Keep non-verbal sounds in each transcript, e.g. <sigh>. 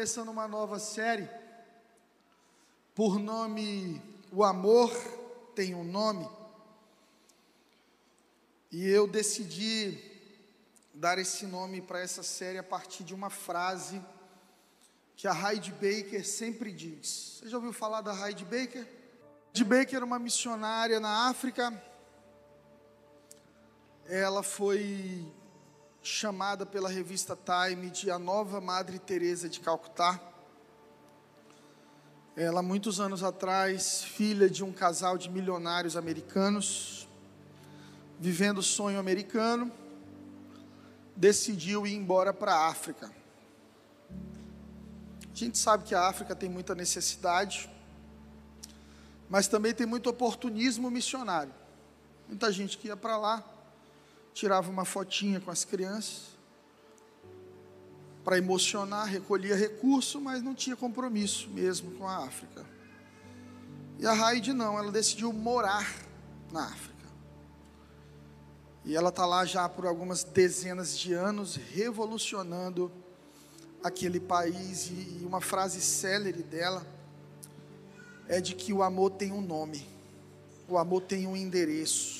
começando uma nova série por nome O Amor Tem um Nome. E eu decidi dar esse nome para essa série a partir de uma frase que a Heidi Baker sempre diz. Você já ouviu falar da Heidi Baker? Heidi Baker era uma missionária na África. Ela foi chamada pela revista Time de a nova Madre Teresa de Calcutá. Ela, muitos anos atrás, filha de um casal de milionários americanos, vivendo o sonho americano, decidiu ir embora para a África. A gente sabe que a África tem muita necessidade, mas também tem muito oportunismo missionário. Muita gente que ia para lá, tirava uma fotinha com as crianças para emocionar, recolhia recurso, mas não tinha compromisso mesmo com a África. E a Raide não, ela decidiu morar na África. E ela está lá já por algumas dezenas de anos, revolucionando aquele país. E uma frase célere dela é de que o amor tem um nome, o amor tem um endereço.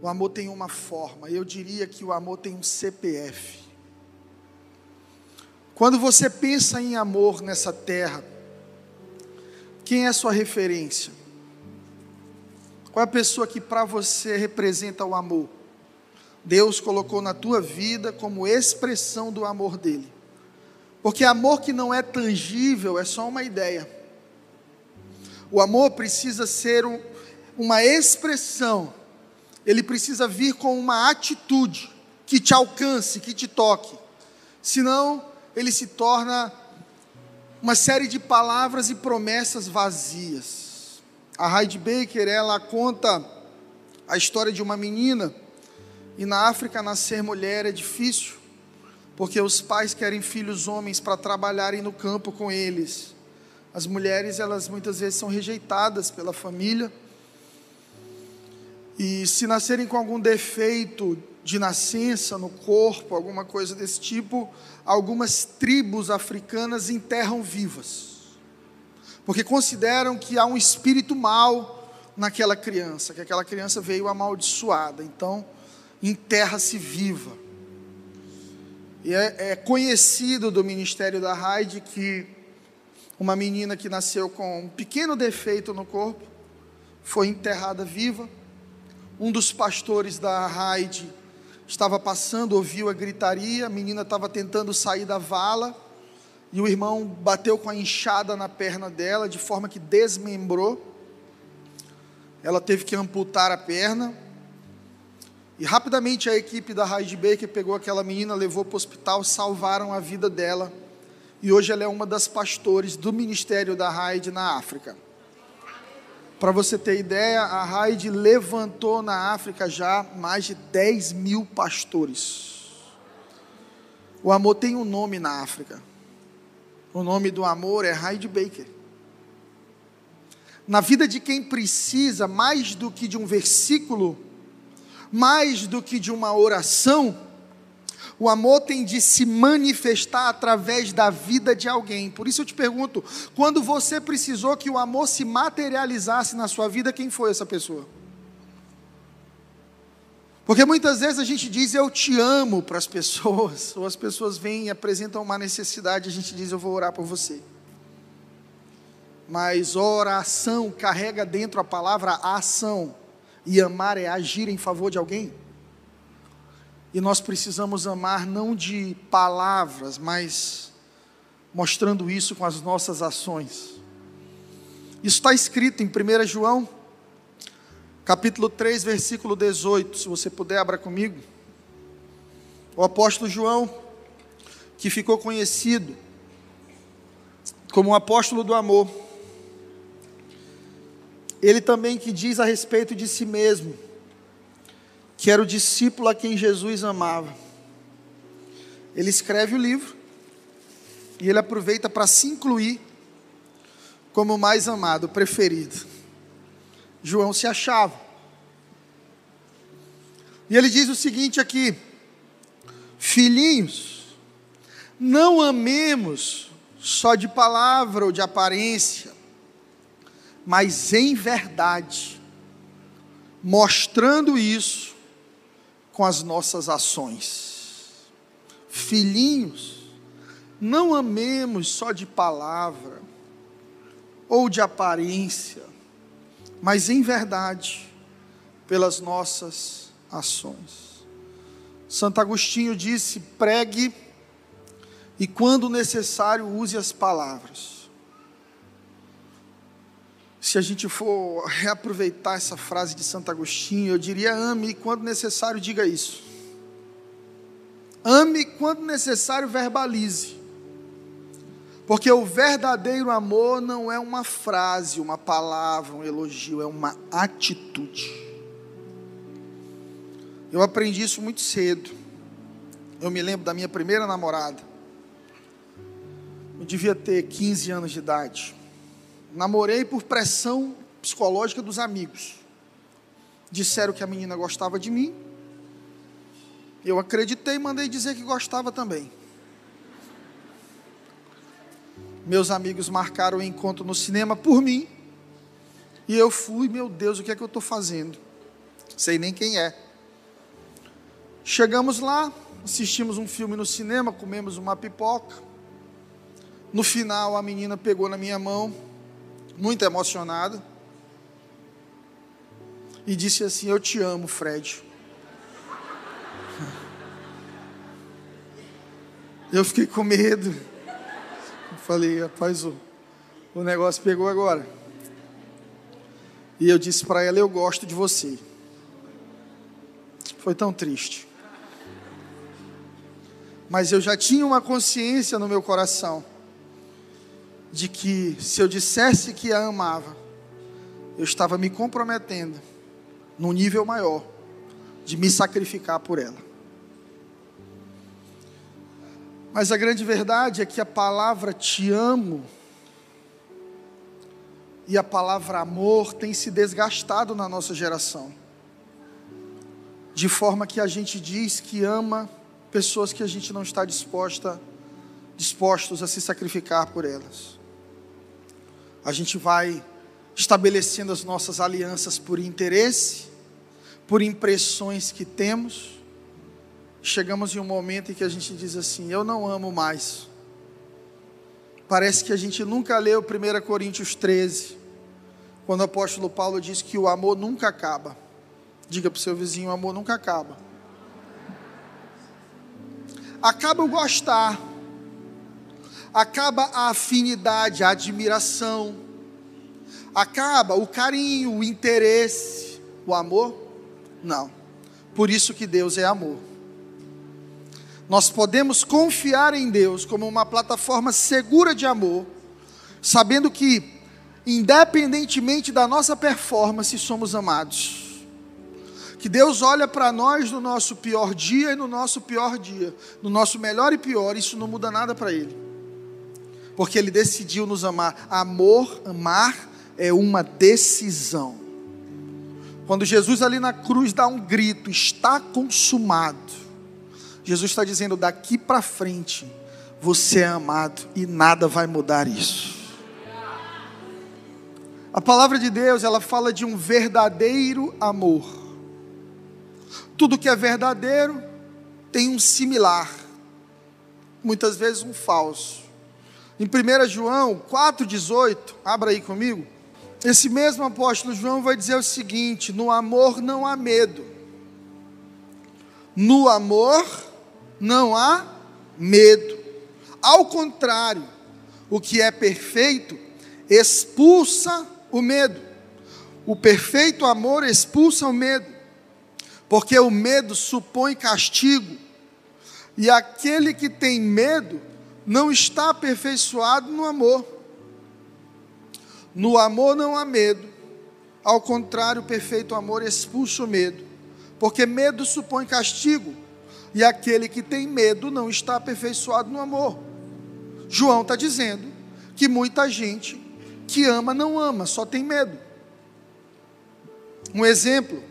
O amor tem uma forma, eu diria que o amor tem um CPF. Quando você pensa em amor nessa terra, quem é sua referência? Qual é a pessoa que para você representa o amor? Deus colocou na tua vida como expressão do amor dele. Porque amor que não é tangível é só uma ideia. O amor precisa ser um, uma expressão ele precisa vir com uma atitude que te alcance, que te toque. Senão, ele se torna uma série de palavras e promessas vazias. A Heidi Baker, ela conta a história de uma menina, e na África nascer mulher é difícil, porque os pais querem filhos homens para trabalharem no campo com eles. As mulheres, elas muitas vezes são rejeitadas pela família, e se nascerem com algum defeito de nascença no corpo, alguma coisa desse tipo, algumas tribos africanas enterram vivas. Porque consideram que há um espírito mal naquela criança, que aquela criança veio amaldiçoada. Então, enterra-se viva. E é, é, conhecido do ministério da Raide que uma menina que nasceu com um pequeno defeito no corpo foi enterrada viva um dos pastores da Raide estava passando, ouviu a gritaria, a menina estava tentando sair da vala, e o irmão bateu com a enxada na perna dela, de forma que desmembrou. Ela teve que amputar a perna. E rapidamente a equipe da Raide Baker pegou aquela menina, levou para o hospital, salvaram a vida dela. E hoje ela é uma das pastores do ministério da Raide na África. Para você ter ideia, a Raid levantou na África já mais de 10 mil pastores. O amor tem um nome na África. O nome do amor é Raid Baker. Na vida de quem precisa, mais do que de um versículo, mais do que de uma oração, o amor tem de se manifestar através da vida de alguém. Por isso eu te pergunto: quando você precisou que o amor se materializasse na sua vida, quem foi essa pessoa? Porque muitas vezes a gente diz eu te amo para as <laughs> pessoas, ou as pessoas vêm e apresentam uma necessidade, a gente diz eu vou orar por você. Mas oração carrega dentro a palavra ação, e amar é agir em favor de alguém. E nós precisamos amar não de palavras, mas mostrando isso com as nossas ações. Isso está escrito em 1 João, capítulo 3, versículo 18. Se você puder, abra comigo. O apóstolo João, que ficou conhecido como o apóstolo do amor, ele também que diz a respeito de si mesmo, que era o discípulo a quem Jesus amava. Ele escreve o livro e ele aproveita para se incluir como o mais amado, o preferido. João se achava. E ele diz o seguinte aqui: Filhinhos, não amemos só de palavra ou de aparência, mas em verdade, mostrando isso com as nossas ações. Filhinhos, não amemos só de palavra ou de aparência, mas em verdade, pelas nossas ações. Santo Agostinho disse: pregue e, quando necessário, use as palavras. Se a gente for reaproveitar essa frase de Santo Agostinho, eu diria: ame quando necessário, diga isso. Ame quando necessário, verbalize. Porque o verdadeiro amor não é uma frase, uma palavra, um elogio, é uma atitude. Eu aprendi isso muito cedo. Eu me lembro da minha primeira namorada. Eu devia ter 15 anos de idade. Namorei por pressão psicológica dos amigos. Disseram que a menina gostava de mim. Eu acreditei e mandei dizer que gostava também. Meus amigos marcaram o encontro no cinema por mim. E eu fui, meu Deus, o que é que eu estou fazendo? Sei nem quem é. Chegamos lá, assistimos um filme no cinema, comemos uma pipoca. No final, a menina pegou na minha mão, muito emocionada, e disse assim: Eu te amo, Fred. <laughs> Eu fiquei com medo. Eu falei, rapaz, o, o negócio pegou agora. E eu disse para ela: Eu gosto de você. Foi tão triste. Mas eu já tinha uma consciência no meu coração de que se eu dissesse que a amava, eu estava me comprometendo num nível maior de me sacrificar por ela. Mas a grande verdade é que a palavra te amo e a palavra amor tem se desgastado na nossa geração. De forma que a gente diz que ama pessoas que a gente não está disposta, dispostos a se sacrificar por elas a gente vai estabelecendo as nossas alianças por interesse, por impressões que temos. Chegamos em um momento em que a gente diz assim: Eu não amo mais. Parece que a gente nunca leu 1 Coríntios 13, quando o apóstolo Paulo diz que o amor nunca acaba. Diga para o seu vizinho: o amor nunca acaba. Acaba o gostar acaba a afinidade, a admiração, acaba o carinho, o interesse, o amor? Não. Por isso que Deus é amor. Nós podemos confiar em Deus como uma plataforma segura de amor, sabendo que, independentemente da nossa performance, somos amados. Que Deus olha para nós no nosso pior dia e no nosso pior dia, no nosso melhor e pior, isso não muda nada para Ele porque Ele decidiu nos amar. Amor, amar é uma decisão. Quando Jesus ali na cruz dá um grito, está consumado. Jesus está dizendo: daqui para frente, você é amado e nada vai mudar isso. A palavra de Deus, ela fala de um verdadeiro amor. Tudo que é verdadeiro tem um similar, muitas vezes um falso. Em 1 João 4,18, abra aí comigo. Esse mesmo apóstolo João vai dizer o seguinte: no amor não há medo. No amor não há medo. Ao contrário, o que é perfeito expulsa o medo. O perfeito amor expulsa o medo, porque o medo supõe castigo, e aquele que tem medo não está aperfeiçoado no amor. No amor não há medo, ao contrário, o perfeito amor expulsa o medo, porque medo supõe castigo, e aquele que tem medo não está aperfeiçoado no amor. João está dizendo que muita gente que ama não ama, só tem medo. Um exemplo: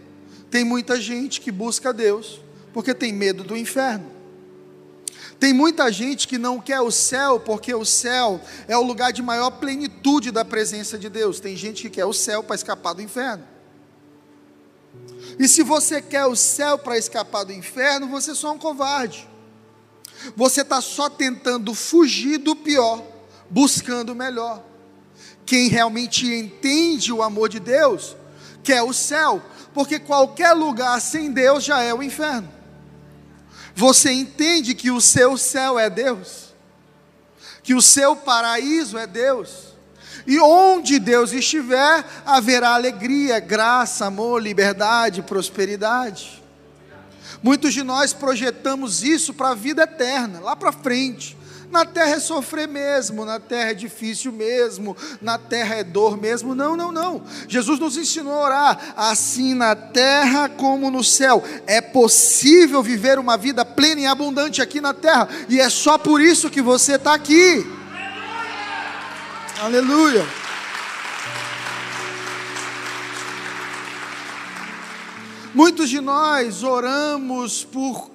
tem muita gente que busca Deus porque tem medo do inferno. Tem muita gente que não quer o céu porque o céu é o lugar de maior plenitude da presença de Deus. Tem gente que quer o céu para escapar do inferno. E se você quer o céu para escapar do inferno, você só é um covarde. Você está só tentando fugir do pior, buscando o melhor. Quem realmente entende o amor de Deus, quer o céu, porque qualquer lugar sem Deus já é o inferno. Você entende que o seu céu é Deus, que o seu paraíso é Deus, e onde Deus estiver, haverá alegria, graça, amor, liberdade, prosperidade. Muitos de nós projetamos isso para a vida eterna, lá para frente. Na terra é sofrer mesmo, na terra é difícil mesmo, na terra é dor mesmo. Não, não, não. Jesus nos ensinou a orar assim na terra como no céu. É possível viver uma vida plena e abundante aqui na terra, e é só por isso que você está aqui. Aleluia. Aleluia. Muitos de nós oramos por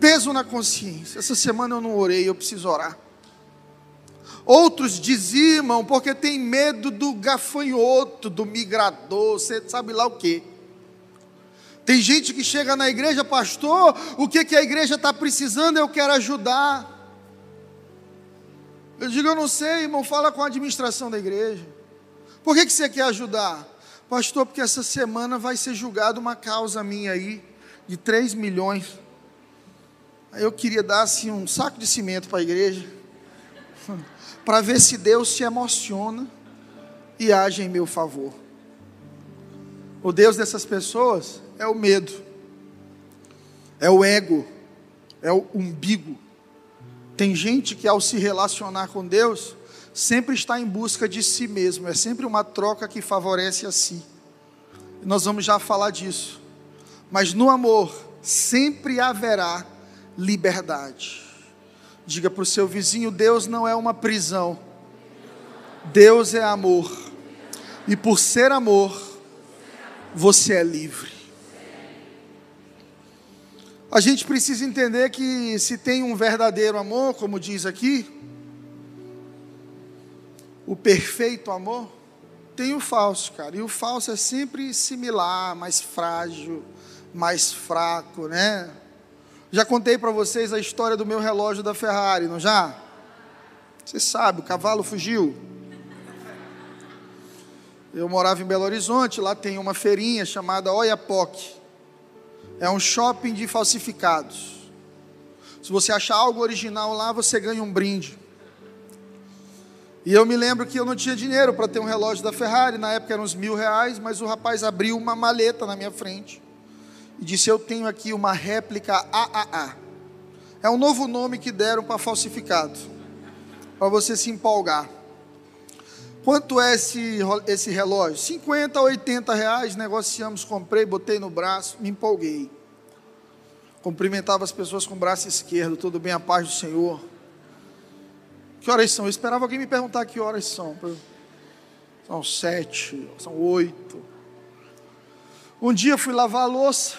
Peso na consciência. Essa semana eu não orei, eu preciso orar. Outros dizimam porque tem medo do gafanhoto, do migrador, você sabe lá o que. Tem gente que chega na igreja, pastor, o que, que a igreja está precisando, eu quero ajudar. Eu digo, eu não sei, irmão, fala com a administração da igreja. Por que, que você quer ajudar? Pastor, porque essa semana vai ser julgada uma causa minha aí, de 3 milhões eu queria dar assim, um saco de cimento para a igreja, <laughs> para ver se Deus se emociona e age em meu favor. O Deus dessas pessoas é o medo, é o ego, é o umbigo. Tem gente que ao se relacionar com Deus, sempre está em busca de si mesmo, é sempre uma troca que favorece a si. Nós vamos já falar disso. Mas no amor sempre haverá liberdade. Diga para o seu vizinho: Deus não é uma prisão, Deus é amor, e por ser amor, você é livre. A gente precisa entender que se tem um verdadeiro amor, como diz aqui, o perfeito amor, tem o falso, cara. E o falso é sempre similar, mais frágil, mais fraco, né? Já contei para vocês a história do meu relógio da Ferrari, não já? Você sabe, o cavalo fugiu. Eu morava em Belo Horizonte, lá tem uma feirinha chamada Oiapoque. É um shopping de falsificados. Se você achar algo original lá, você ganha um brinde. E eu me lembro que eu não tinha dinheiro para ter um relógio da Ferrari, na época eram uns mil reais, mas o rapaz abriu uma maleta na minha frente e disse: Eu tenho aqui uma réplica AAA. É um novo nome que deram para falsificado, para você se empolgar. Quanto é esse, esse relógio? 50 a 80 reais, negociamos, comprei, botei no braço, me empolguei. Cumprimentava as pessoas com o braço esquerdo, tudo bem, a paz do Senhor. Que horas são? Eu esperava alguém me perguntar que horas são. São sete, são oito. Um dia fui lavar a louça,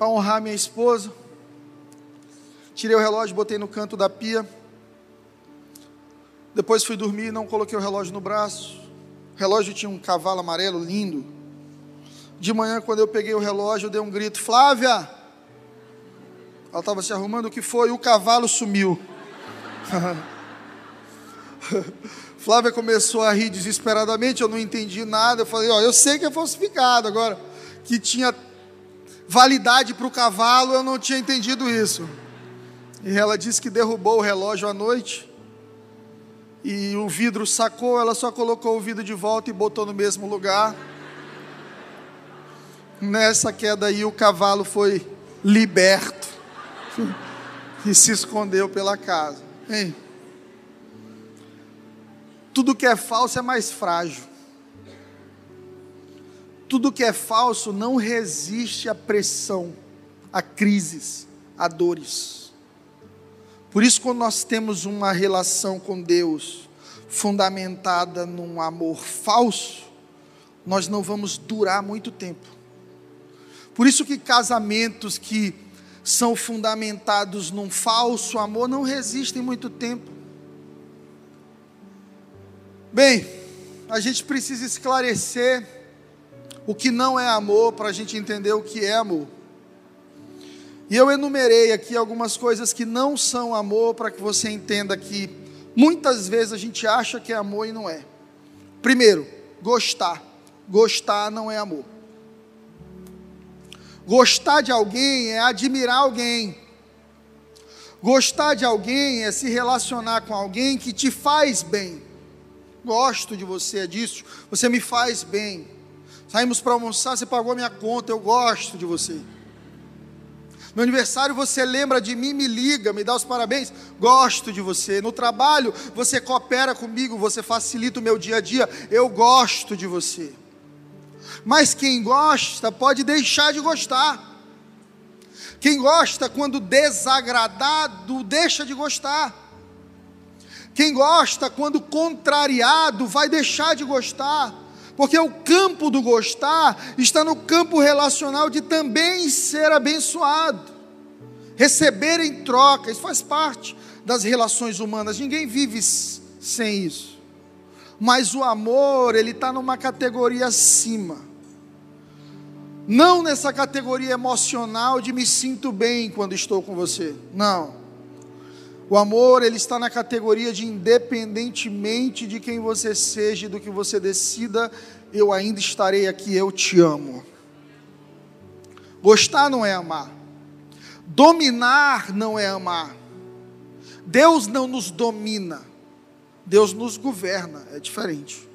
para honrar minha esposa. Tirei o relógio, botei no canto da pia. Depois fui dormir, não coloquei o relógio no braço. O relógio tinha um cavalo amarelo lindo. De manhã, quando eu peguei o relógio, eu dei um grito: Flávia! Ela estava se arrumando, o que foi? O cavalo sumiu. <laughs> Flávia começou a rir desesperadamente, eu não entendi nada. Eu falei: Ó, eu sei que é falsificado agora, que tinha validade para o cavalo, eu não tinha entendido isso. E ela disse que derrubou o relógio à noite. E o vidro sacou, ela só colocou o vidro de volta e botou no mesmo lugar. Nessa queda aí, o cavalo foi liberto <laughs> e se escondeu pela casa. Hein? Tudo que é falso é mais frágil. Tudo que é falso não resiste à pressão, a crises, a dores. Por isso, quando nós temos uma relação com Deus fundamentada num amor falso, nós não vamos durar muito tempo. Por isso que casamentos que são fundamentados num falso amor não resistem muito tempo. Bem, a gente precisa esclarecer o que não é amor para a gente entender o que é amor. E eu enumerei aqui algumas coisas que não são amor para que você entenda que muitas vezes a gente acha que é amor e não é. Primeiro, gostar. Gostar não é amor. Gostar de alguém é admirar alguém. Gostar de alguém é se relacionar com alguém que te faz bem. Gosto de você, é disso. Você me faz bem. Saímos para almoçar, você pagou minha conta, eu gosto de você. No aniversário você lembra de mim, me liga, me dá os parabéns. Gosto de você. No trabalho você coopera comigo, você facilita o meu dia a dia. Eu gosto de você. Mas quem gosta pode deixar de gostar. Quem gosta, quando desagradado, deixa de gostar. Quem gosta, quando contrariado, vai deixar de gostar. Porque o campo do gostar está no campo relacional de também ser abençoado, receber em troca, isso faz parte das relações humanas, ninguém vive sem isso. Mas o amor, ele está numa categoria acima não nessa categoria emocional de me sinto bem quando estou com você. Não. O amor, ele está na categoria de independentemente de quem você seja e do que você decida, eu ainda estarei aqui, eu te amo. Gostar não é amar. Dominar não é amar. Deus não nos domina. Deus nos governa, é diferente.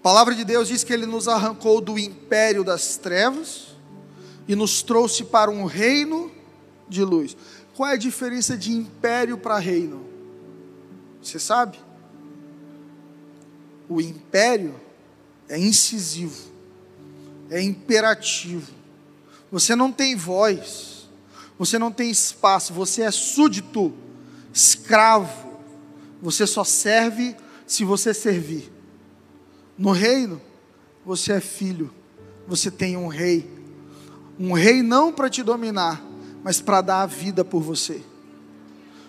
A palavra de Deus diz que ele nos arrancou do império das trevas e nos trouxe para um reino de luz. Qual é a diferença de império para reino? Você sabe? O império é incisivo, é imperativo. Você não tem voz, você não tem espaço, você é súdito, escravo. Você só serve se você servir. No reino, você é filho, você tem um rei. Um rei não para te dominar, mas para dar a vida por você.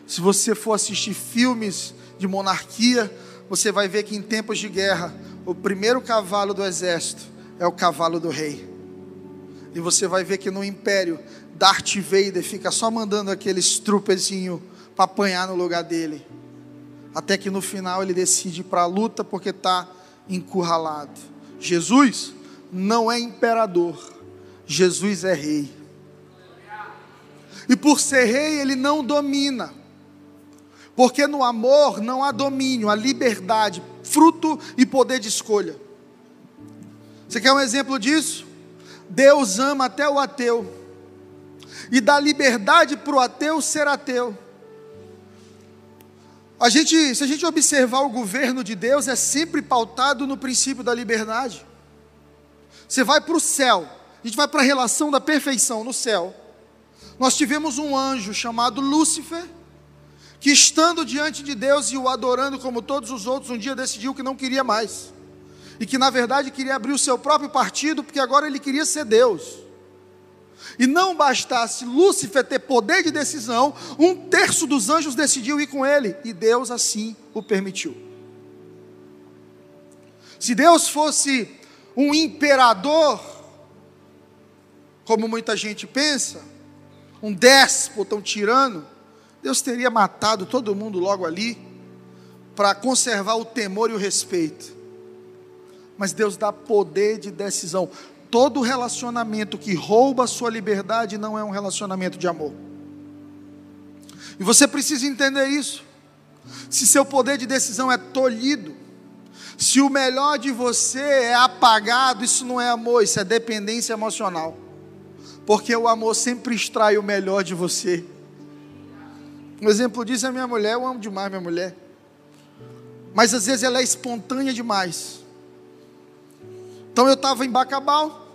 Se você for assistir filmes de monarquia, você vai ver que em tempos de guerra, o primeiro cavalo do exército é o cavalo do rei. E você vai ver que no império, Darth Vader fica só mandando aqueles trupezinho para apanhar no lugar dele. Até que no final ele decide para a luta porque está encurralado. Jesus não é imperador, Jesus é rei. E por ser rei, ele não domina. Porque no amor não há domínio, há liberdade, fruto e poder de escolha. Você quer um exemplo disso? Deus ama até o ateu, e dá liberdade para o ateu ser ateu. A gente, se a gente observar o governo de Deus, é sempre pautado no princípio da liberdade. Você vai para o céu, a gente vai para a relação da perfeição no céu. Nós tivemos um anjo chamado Lúcifer, que estando diante de Deus e o adorando como todos os outros, um dia decidiu que não queria mais. E que na verdade queria abrir o seu próprio partido, porque agora ele queria ser Deus. E não bastasse Lúcifer ter poder de decisão, um terço dos anjos decidiu ir com ele, e Deus assim o permitiu. Se Deus fosse um imperador, como muita gente pensa, um déspota, um tirano, Deus teria matado todo mundo logo ali, para conservar o temor e o respeito. Mas Deus dá poder de decisão. Todo relacionamento que rouba a sua liberdade não é um relacionamento de amor. E você precisa entender isso. Se seu poder de decisão é tolhido, se o melhor de você é apagado, isso não é amor, isso é dependência emocional. Porque o amor sempre extrai o melhor de você. Um exemplo disso é minha mulher, eu amo demais minha mulher. Mas às vezes ela é espontânea demais. Então eu estava em Bacabal,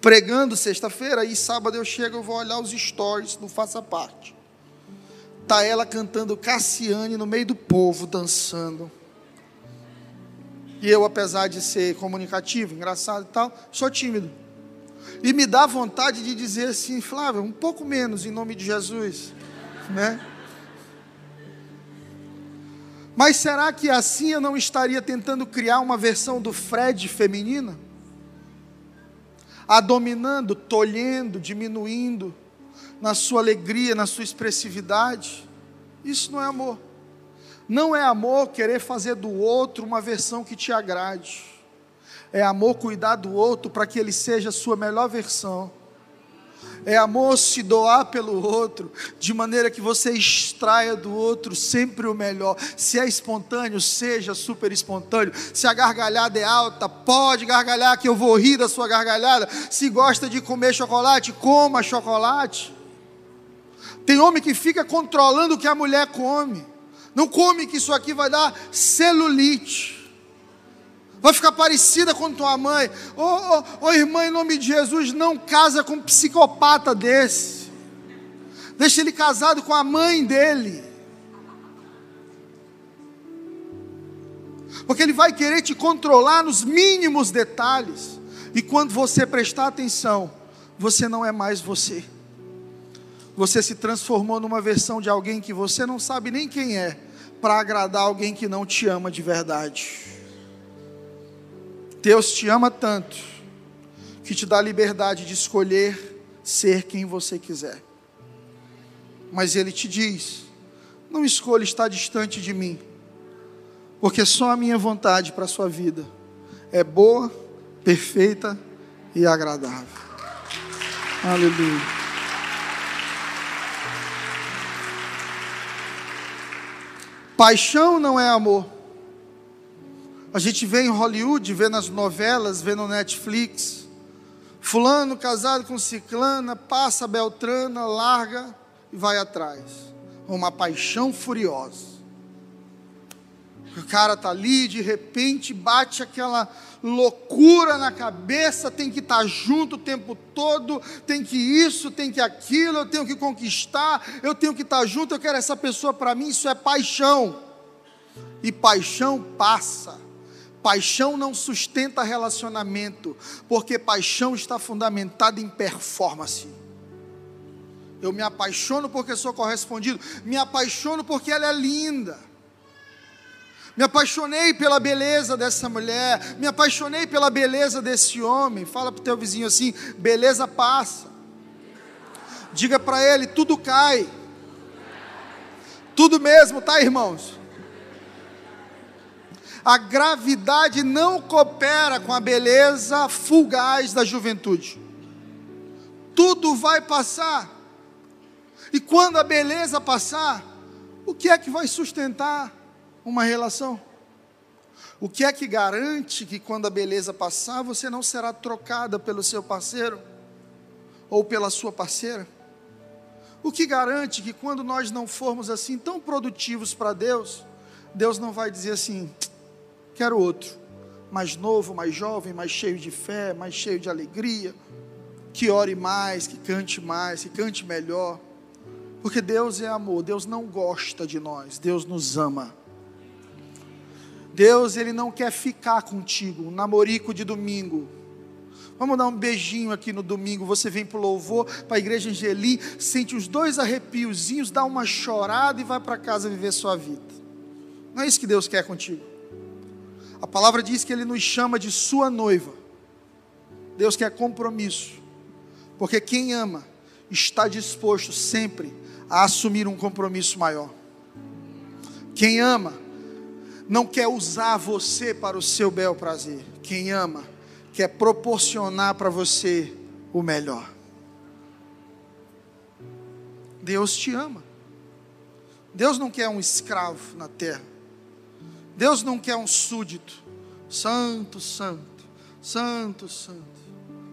pregando sexta-feira, e sábado eu chego, eu vou olhar os stories do Faça Parte. Tá ela cantando Cassiane no meio do povo, dançando. E eu, apesar de ser comunicativo, engraçado e tal, sou tímido. E me dá vontade de dizer assim, Flávio, um pouco menos em nome de Jesus, né? Mas será que assim eu não estaria tentando criar uma versão do Fred feminina? A dominando, tolhendo, diminuindo na sua alegria, na sua expressividade. Isso não é amor. Não é amor querer fazer do outro uma versão que te agrade. É amor cuidar do outro para que ele seja a sua melhor versão. É amor se doar pelo outro, de maneira que você extraia do outro sempre o melhor. Se é espontâneo, seja super espontâneo. Se a gargalhada é alta, pode gargalhar, que eu vou rir da sua gargalhada. Se gosta de comer chocolate, coma chocolate. Tem homem que fica controlando o que a mulher come. Não come que isso aqui vai dar celulite. Vai ficar parecida com tua mãe. Ô oh, oh, oh, irmã, em nome de Jesus, não casa com um psicopata desse. Deixa ele casado com a mãe dele. Porque ele vai querer te controlar nos mínimos detalhes. E quando você prestar atenção, você não é mais você. Você se transformou numa versão de alguém que você não sabe nem quem é, para agradar alguém que não te ama de verdade. Deus te ama tanto que te dá liberdade de escolher ser quem você quiser. Mas Ele te diz: não escolha estar distante de mim, porque só a minha vontade para a sua vida é boa, perfeita e agradável. Aleluia. Paixão não é amor. A gente vê em Hollywood, vê nas novelas, vê no Netflix. Fulano casado com ciclana, passa Beltrana, larga e vai atrás. Uma paixão furiosa. O cara tá ali, de repente bate aquela loucura na cabeça, tem que estar tá junto o tempo todo, tem que isso, tem que aquilo, eu tenho que conquistar, eu tenho que estar tá junto, eu quero essa pessoa para mim, isso é paixão. E paixão passa. Paixão não sustenta relacionamento, porque paixão está fundamentada em performance. Eu me apaixono porque sou correspondido, me apaixono porque ela é linda. Me apaixonei pela beleza dessa mulher, me apaixonei pela beleza desse homem. Fala para o teu vizinho assim: beleza passa. Diga para ele: tudo cai. Tudo mesmo, tá, irmãos? A gravidade não coopera com a beleza fugaz da juventude. Tudo vai passar. E quando a beleza passar, o que é que vai sustentar uma relação. O que é que garante que quando a beleza passar, você não será trocada pelo seu parceiro ou pela sua parceira? O que garante que quando nós não formos assim tão produtivos para Deus, Deus não vai dizer assim: quero outro, mais novo, mais jovem, mais cheio de fé, mais cheio de alegria, que ore mais, que cante mais, que cante melhor. Porque Deus é amor, Deus não gosta de nós, Deus nos ama. Deus, Ele não quer ficar contigo, um namorico de domingo. Vamos dar um beijinho aqui no domingo. Você vem para o louvor, para a igreja Angelim, sente os dois arrepiozinhos, dá uma chorada e vai para casa viver sua vida. Não é isso que Deus quer contigo. A palavra diz que Ele nos chama de sua noiva. Deus quer compromisso, porque quem ama está disposto sempre a assumir um compromisso maior. Quem ama não quer usar você para o seu bel prazer. Quem ama, quer proporcionar para você o melhor. Deus te ama. Deus não quer um escravo na terra. Deus não quer um súdito. Santo, santo, santo, santo.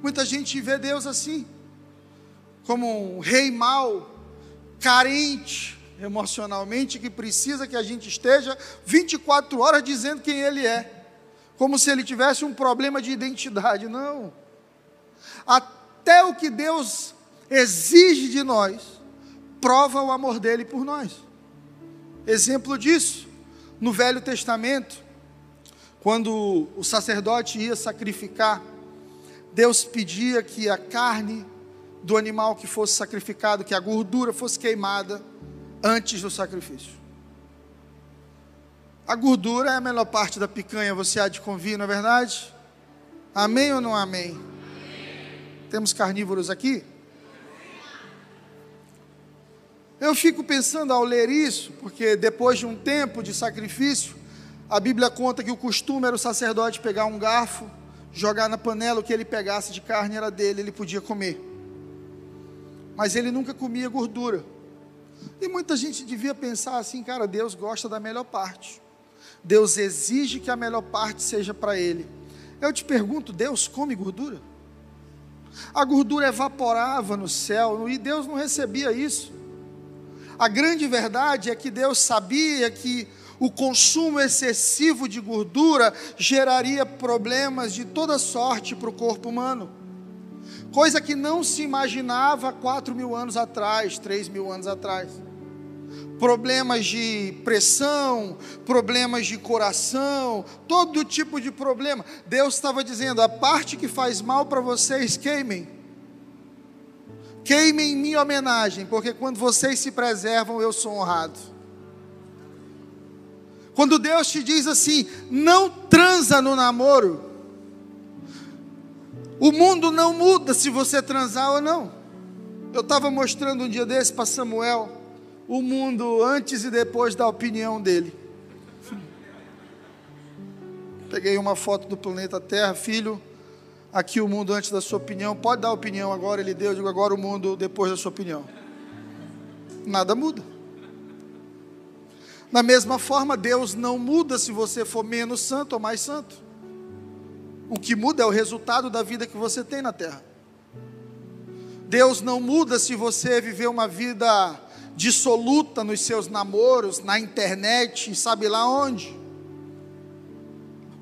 Muita gente vê Deus assim, como um rei mau, carente, emocionalmente que precisa que a gente esteja 24 horas dizendo quem ele é, como se ele tivesse um problema de identidade. Não. Até o que Deus exige de nós, prova o amor dele por nós. Exemplo disso, no Velho Testamento, quando o sacerdote ia sacrificar, Deus pedia que a carne do animal que fosse sacrificado, que a gordura fosse queimada antes do sacrifício. A gordura é a melhor parte da picanha, você há de convir, não é verdade? Amém ou não amém? amém. Temos carnívoros aqui? Eu fico pensando ao ler isso, porque depois de um tempo de sacrifício, a Bíblia conta que o costume era o sacerdote pegar um garfo, jogar na panela o que ele pegasse de carne era dele, ele podia comer. Mas ele nunca comia gordura. E muita gente devia pensar assim, cara, Deus gosta da melhor parte. Deus exige que a melhor parte seja para ele. Eu te pergunto, Deus come gordura? A gordura evaporava no céu e Deus não recebia isso. A grande verdade é que Deus sabia que o consumo excessivo de gordura geraria problemas de toda sorte para o corpo humano. Coisa que não se imaginava quatro mil anos atrás, três mil anos atrás. Problemas de pressão, problemas de coração, todo tipo de problema. Deus estava dizendo: a parte que faz mal para vocês, queimem Queimem em minha homenagem, porque quando vocês se preservam, eu sou honrado. Quando Deus te diz assim, não transa no namoro, o mundo não muda se você transar ou não. Eu estava mostrando um dia desse para Samuel o mundo antes e depois da opinião dele. Peguei uma foto do planeta Terra, filho aqui o mundo antes da sua opinião. Pode dar opinião agora, ele deu, eu digo agora o mundo depois da sua opinião. Nada muda. Da mesma forma, Deus não muda se você for menos santo ou mais santo. O que muda é o resultado da vida que você tem na terra. Deus não muda se você viver uma vida dissoluta nos seus namoros, na internet, sabe lá onde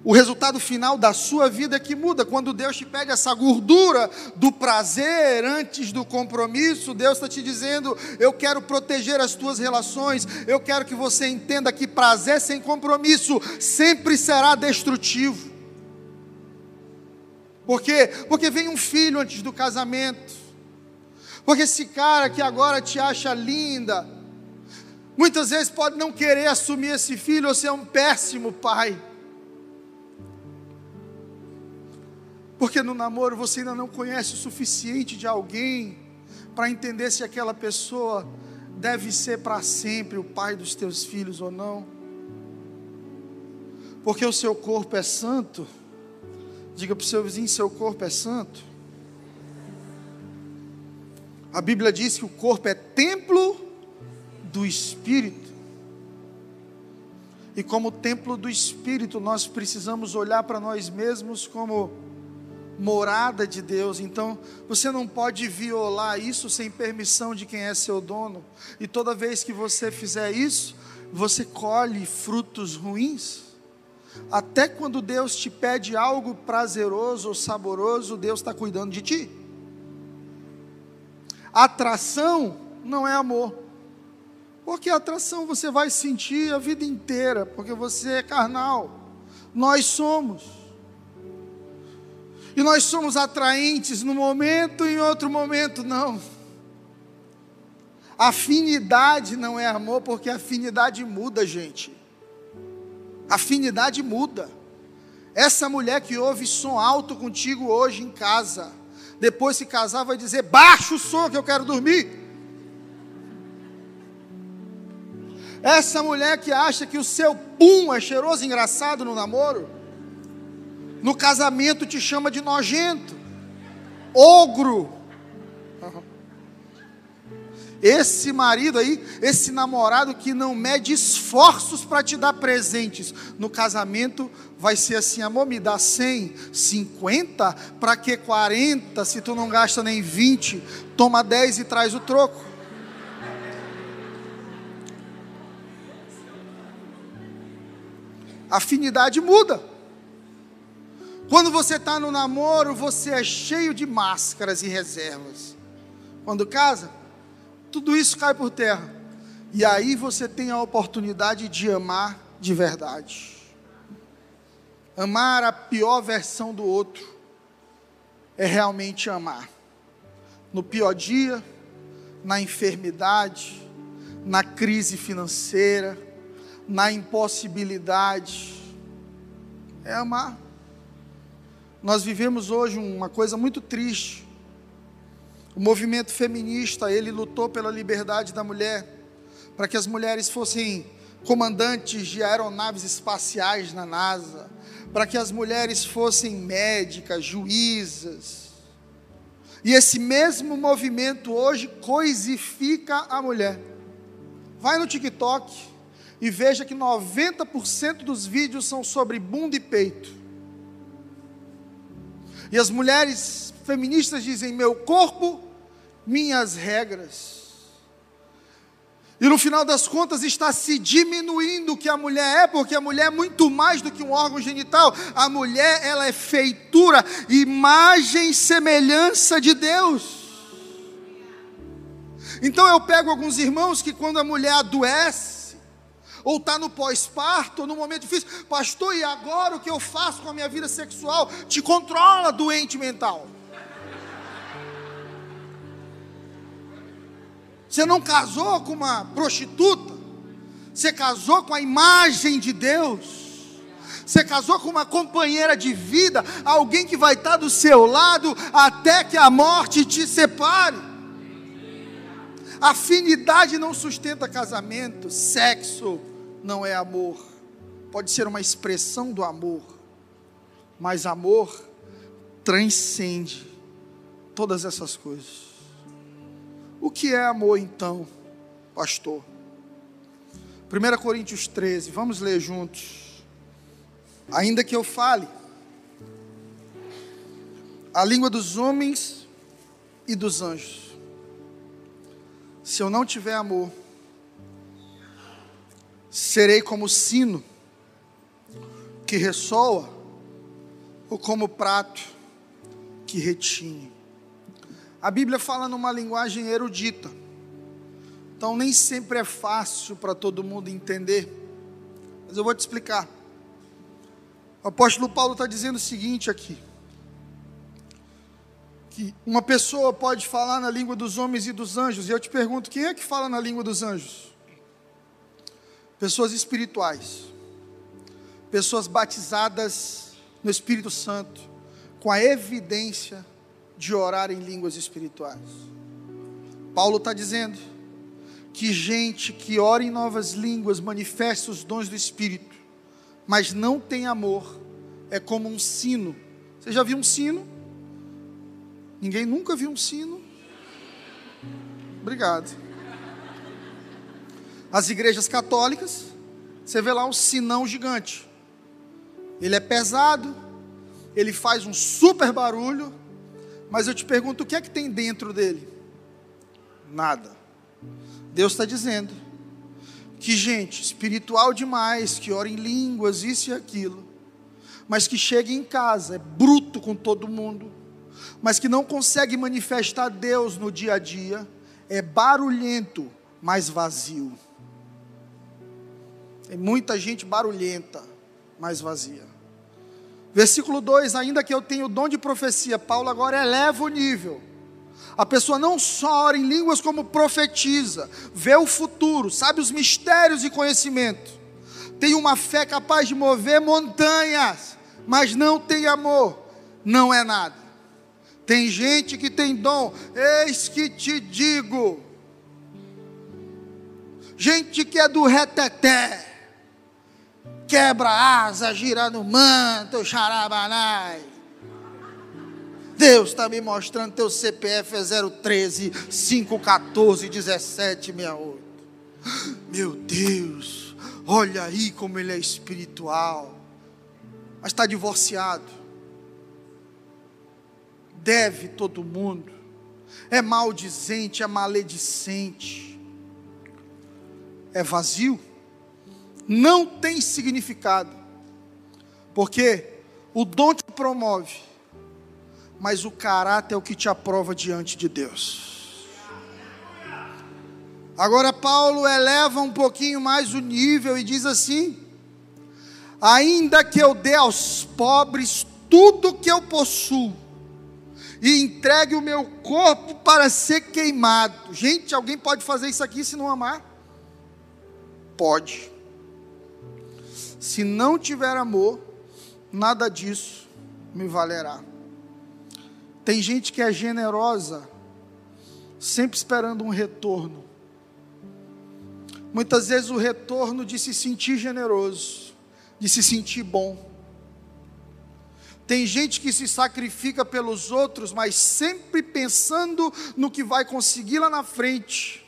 o resultado final da sua vida é que muda. Quando Deus te pede essa gordura do prazer antes do compromisso, Deus está te dizendo: Eu quero proteger as tuas relações, eu quero que você entenda que prazer sem compromisso sempre será destrutivo. Por quê? Porque vem um filho antes do casamento. Porque esse cara que agora te acha linda, muitas vezes pode não querer assumir esse filho ou ser um péssimo pai. Porque no namoro você ainda não conhece o suficiente de alguém para entender se aquela pessoa deve ser para sempre o pai dos teus filhos ou não. Porque o seu corpo é santo. Diga para o seu vizinho: seu corpo é santo. A Bíblia diz que o corpo é templo do Espírito. E como templo do Espírito, nós precisamos olhar para nós mesmos como morada de Deus. Então, você não pode violar isso sem permissão de quem é seu dono. E toda vez que você fizer isso, você colhe frutos ruins. Até quando Deus te pede algo prazeroso ou saboroso, Deus está cuidando de ti. Atração não é amor. Porque atração você vai sentir a vida inteira, porque você é carnal. Nós somos. E nós somos atraentes no momento e em outro momento não. Afinidade não é amor, porque afinidade muda, gente. Afinidade muda. Essa mulher que ouve som alto contigo hoje em casa, depois se casar, vai dizer: baixa o som que eu quero dormir. Essa mulher que acha que o seu pum é cheiroso e engraçado no namoro, no casamento te chama de nojento, ogro. Esse marido aí, esse namorado que não mede esforços para te dar presentes, no casamento vai ser assim: amor, me dá 100, 50, para que 40 se tu não gasta nem 20? Toma 10 e traz o troco. afinidade muda. Quando você está no namoro, você é cheio de máscaras e reservas. Quando casa, tudo isso cai por terra. E aí você tem a oportunidade de amar de verdade. Amar a pior versão do outro. é realmente amar. No pior dia, na enfermidade, na crise financeira, na impossibilidade, é amar. Nós vivemos hoje uma coisa muito triste. O movimento feminista, ele lutou pela liberdade da mulher, para que as mulheres fossem comandantes de aeronaves espaciais na NASA, para que as mulheres fossem médicas, juízas. E esse mesmo movimento hoje coisifica a mulher. Vai no TikTok e veja que 90% dos vídeos são sobre bunda e peito. E as mulheres feministas dizem: meu corpo, minhas regras. E no final das contas está se diminuindo o que a mulher é, porque a mulher é muito mais do que um órgão genital. A mulher, ela é feitura, imagem e semelhança de Deus. Então eu pego alguns irmãos que quando a mulher adoece, ou está no pós-parto, no momento difícil, pastor, e agora o que eu faço com a minha vida sexual? Te controla, doente mental. Você não casou com uma prostituta, você casou com a imagem de Deus. Você casou com uma companheira de vida, alguém que vai estar do seu lado até que a morte te separe. Afinidade não sustenta casamento, sexo não é amor. Pode ser uma expressão do amor, mas amor transcende todas essas coisas. O que é amor então, pastor? 1 Coríntios 13, vamos ler juntos. Ainda que eu fale a língua dos homens e dos anjos, se eu não tiver amor, Serei como sino que ressoa, ou como prato que retine. A Bíblia fala numa linguagem erudita, então nem sempre é fácil para todo mundo entender, mas eu vou te explicar. O apóstolo Paulo está dizendo o seguinte aqui: que uma pessoa pode falar na língua dos homens e dos anjos, e eu te pergunto: quem é que fala na língua dos anjos? Pessoas espirituais, pessoas batizadas no Espírito Santo, com a evidência de orar em línguas espirituais. Paulo está dizendo que gente que ora em novas línguas manifesta os dons do Espírito, mas não tem amor, é como um sino. Você já viu um sino? Ninguém nunca viu um sino? Obrigado. As igrejas católicas, você vê lá um sinão gigante. Ele é pesado, ele faz um super barulho, mas eu te pergunto o que é que tem dentro dele? Nada. Deus está dizendo que gente espiritual demais, que ora em línguas, isso e aquilo, mas que chega em casa, é bruto com todo mundo, mas que não consegue manifestar Deus no dia a dia, é barulhento, mas vazio. Tem muita gente barulhenta, mas vazia. Versículo 2: Ainda que eu tenha o dom de profecia, Paulo agora eleva o nível. A pessoa não só ora em línguas, como profetiza, vê o futuro, sabe os mistérios e conhecimento. Tem uma fé capaz de mover montanhas, mas não tem amor, não é nada. Tem gente que tem dom, eis que te digo. Gente que é do reteté, quebra asa, gira no manto, xarabanai. Deus está me mostrando teu CPF é 013 514 1768. Meu Deus, olha aí como ele é espiritual. Mas está divorciado. Deve todo mundo. É maldizente, é maledicente. É vazio não tem significado, porque o dom te promove, mas o caráter é o que te aprova diante de Deus. Agora, Paulo eleva um pouquinho mais o nível e diz assim: ainda que eu dê aos pobres tudo que eu possuo, e entregue o meu corpo para ser queimado. Gente, alguém pode fazer isso aqui se não amar? Pode. Se não tiver amor, nada disso me valerá. Tem gente que é generosa, sempre esperando um retorno. Muitas vezes o retorno de se sentir generoso, de se sentir bom. Tem gente que se sacrifica pelos outros, mas sempre pensando no que vai conseguir lá na frente.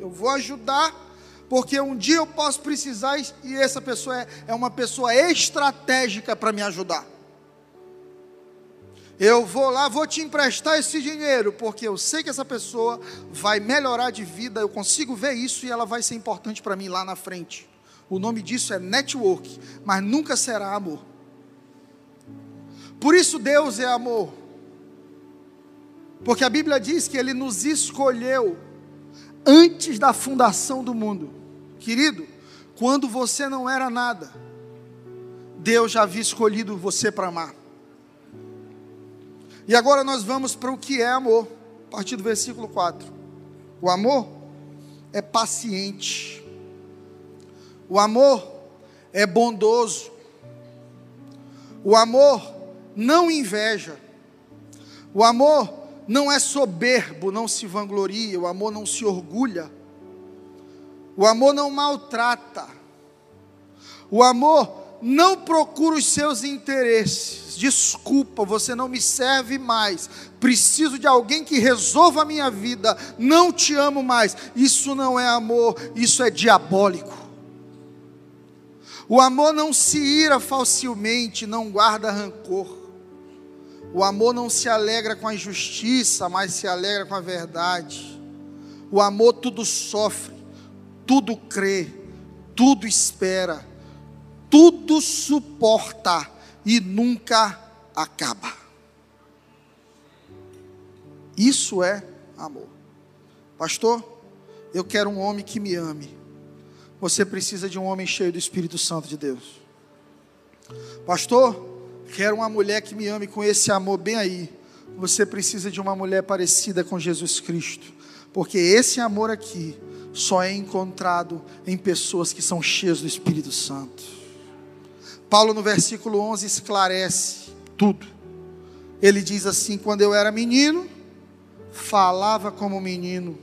Eu vou ajudar, porque um dia eu posso precisar e essa pessoa é, é uma pessoa estratégica para me ajudar. Eu vou lá, vou te emprestar esse dinheiro, porque eu sei que essa pessoa vai melhorar de vida, eu consigo ver isso e ela vai ser importante para mim lá na frente. O nome disso é network, mas nunca será amor. Por isso Deus é amor. Porque a Bíblia diz que Ele nos escolheu antes da fundação do mundo. Querido, quando você não era nada, Deus já havia escolhido você para amar. E agora nós vamos para o que é amor, a partir do versículo 4. O amor é paciente. O amor é bondoso. O amor não inveja. O amor não é soberbo, não se vangloria, o amor não se orgulha. O amor não maltrata. O amor não procura os seus interesses. Desculpa, você não me serve mais. Preciso de alguém que resolva a minha vida. Não te amo mais. Isso não é amor, isso é diabólico. O amor não se ira facilmente, não guarda rancor. O amor não se alegra com a injustiça, mas se alegra com a verdade. O amor tudo sofre, tudo crê, tudo espera, tudo suporta e nunca acaba. Isso é amor. Pastor, eu quero um homem que me ame. Você precisa de um homem cheio do Espírito Santo de Deus. Pastor, Quero uma mulher que me ame com esse amor bem aí. Você precisa de uma mulher parecida com Jesus Cristo, porque esse amor aqui só é encontrado em pessoas que são cheias do Espírito Santo. Paulo, no versículo 11, esclarece tudo. Ele diz assim: Quando eu era menino, falava como menino,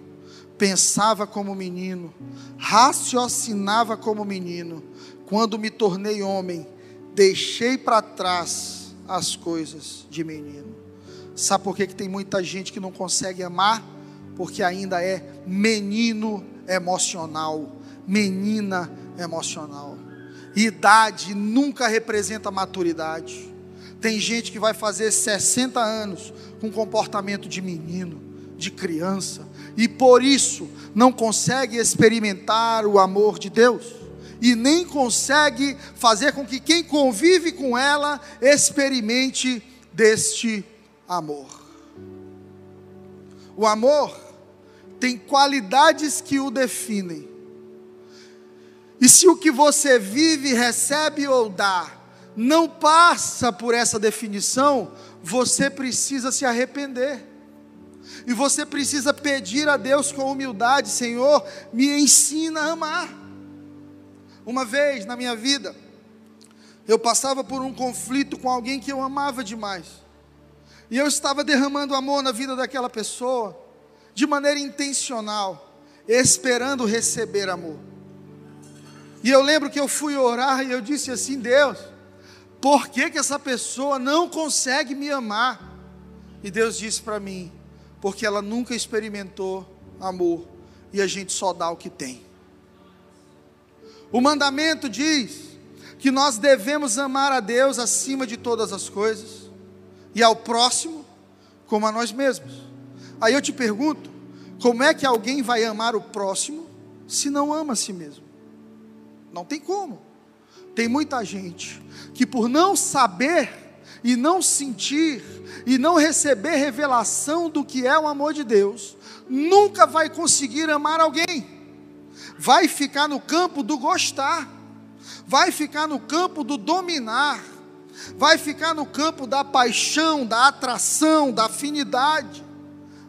pensava como menino, raciocinava como menino. Quando me tornei homem, deixei para trás as coisas de menino. Sabe por que, que tem muita gente que não consegue amar? Porque ainda é menino emocional, menina emocional. Idade nunca representa maturidade. Tem gente que vai fazer 60 anos com comportamento de menino, de criança, e por isso não consegue experimentar o amor de Deus e nem consegue fazer com que quem convive com ela experimente deste amor. O amor tem qualidades que o definem. E se o que você vive, recebe ou dá não passa por essa definição, você precisa se arrepender. E você precisa pedir a Deus com humildade: Senhor, me ensina a amar. Uma vez na minha vida, eu passava por um conflito com alguém que eu amava demais. E eu estava derramando amor na vida daquela pessoa, de maneira intencional, esperando receber amor. E eu lembro que eu fui orar e eu disse assim: Deus, por que, que essa pessoa não consegue me amar? E Deus disse para mim: porque ela nunca experimentou amor e a gente só dá o que tem. O mandamento diz que nós devemos amar a Deus acima de todas as coisas e ao próximo como a nós mesmos. Aí eu te pergunto: como é que alguém vai amar o próximo se não ama a si mesmo? Não tem como. Tem muita gente que, por não saber e não sentir e não receber revelação do que é o amor de Deus, nunca vai conseguir amar alguém vai ficar no campo do gostar, vai ficar no campo do dominar, vai ficar no campo da paixão, da atração, da afinidade,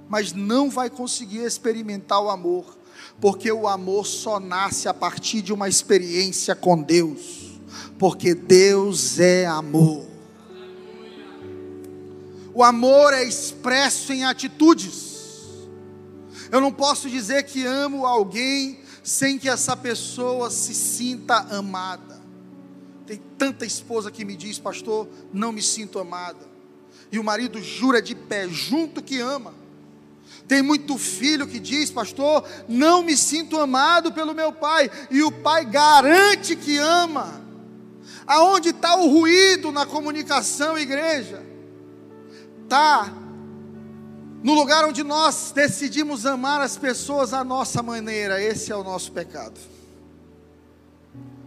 mas não vai conseguir experimentar o amor, porque o amor só nasce a partir de uma experiência com Deus, porque Deus é amor. O amor é expresso em atitudes. Eu não posso dizer que amo alguém sem que essa pessoa se sinta amada. Tem tanta esposa que me diz, pastor, não me sinto amada. E o marido jura de pé junto que ama. Tem muito filho que diz, pastor, não me sinto amado pelo meu pai. E o pai garante que ama. Aonde está o ruído na comunicação, igreja? Está no lugar onde nós decidimos amar as pessoas à nossa maneira, esse é o nosso pecado.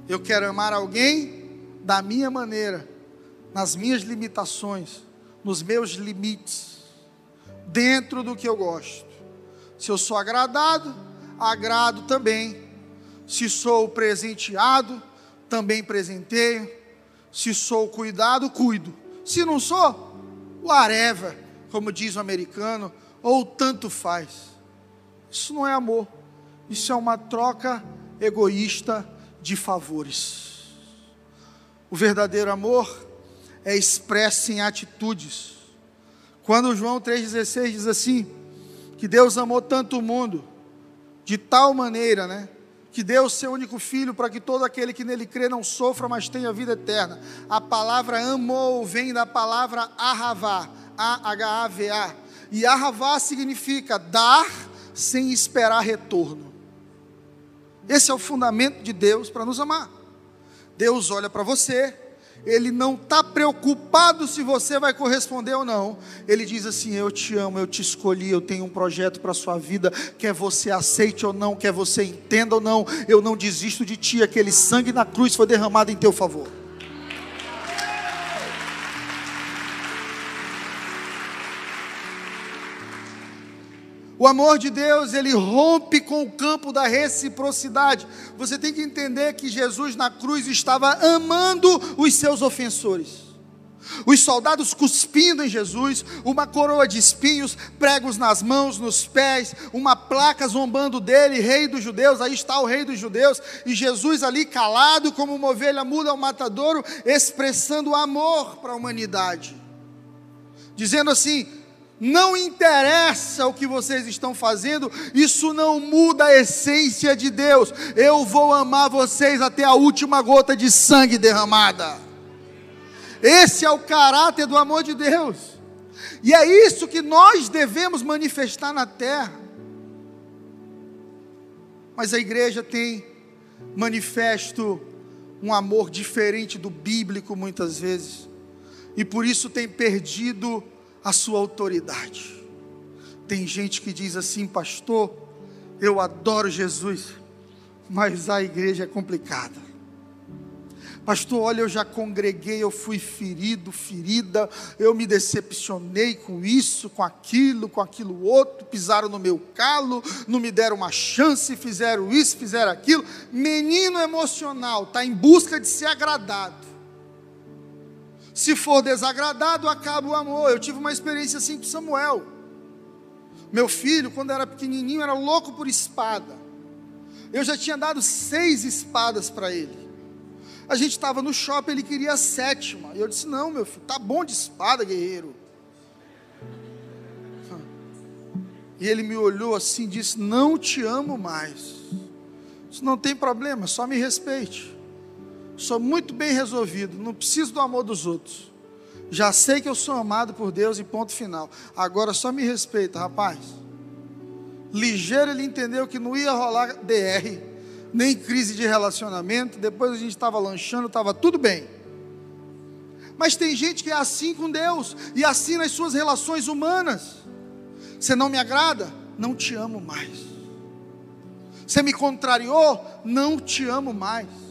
Eu quero amar alguém da minha maneira, nas minhas limitações, nos meus limites, dentro do que eu gosto. Se eu sou agradado, agrado também. Se sou presenteado, também presenteio. Se sou cuidado, cuido. Se não sou, whatever como diz o americano, ou tanto faz. Isso não é amor, isso é uma troca egoísta de favores. O verdadeiro amor é expresso em atitudes. Quando João 3,16 diz assim, que Deus amou tanto o mundo, de tal maneira, né? Que deu o seu único filho para que todo aquele que nele crê não sofra, mas tenha vida eterna. A palavra amou vem da palavra ahavá, a-H-A-V-A. E Ahavá significa dar sem esperar retorno. Esse é o fundamento de Deus para nos amar. Deus olha para você, Ele não está preocupado se você vai corresponder ou não. Ele diz assim: Eu te amo, eu te escolhi, eu tenho um projeto para a sua vida. Quer você aceite ou não, quer você entenda ou não, eu não desisto de ti. Aquele sangue na cruz foi derramado em teu favor. O amor de Deus, ele rompe com o campo da reciprocidade. Você tem que entender que Jesus na cruz estava amando os seus ofensores. Os soldados cuspindo em Jesus, uma coroa de espinhos, pregos nas mãos, nos pés, uma placa zombando dele, rei dos judeus, aí está o rei dos judeus, e Jesus ali calado como uma ovelha muda ao matadouro, expressando amor para a humanidade. Dizendo assim: não interessa o que vocês estão fazendo, isso não muda a essência de Deus. Eu vou amar vocês até a última gota de sangue derramada. Esse é o caráter do amor de Deus. E é isso que nós devemos manifestar na terra. Mas a igreja tem manifesto um amor diferente do bíblico muitas vezes. E por isso tem perdido a sua autoridade. Tem gente que diz assim, pastor, eu adoro Jesus, mas a igreja é complicada. Pastor, olha, eu já congreguei, eu fui ferido, ferida, eu me decepcionei com isso, com aquilo, com aquilo outro, pisaram no meu calo, não me deram uma chance, fizeram isso, fizeram aquilo. Menino emocional, está em busca de ser agradado. Se for desagradado, acaba o amor. Eu tive uma experiência assim com Samuel. Meu filho, quando era pequenininho, era louco por espada. Eu já tinha dado seis espadas para ele. A gente estava no shopping, ele queria a sétima. E eu disse: Não, meu filho, tá bom de espada, guerreiro. E ele me olhou assim e disse: Não te amo mais. Isso não tem problema, só me respeite. Sou muito bem resolvido, não preciso do amor dos outros. Já sei que eu sou amado por Deus e ponto final. Agora só me respeita, rapaz. Ligeiro ele entendeu que não ia rolar DR, nem crise de relacionamento. Depois a gente estava lanchando, estava tudo bem. Mas tem gente que é assim com Deus e assim nas suas relações humanas. Você não me agrada? Não te amo mais. Você me contrariou? Não te amo mais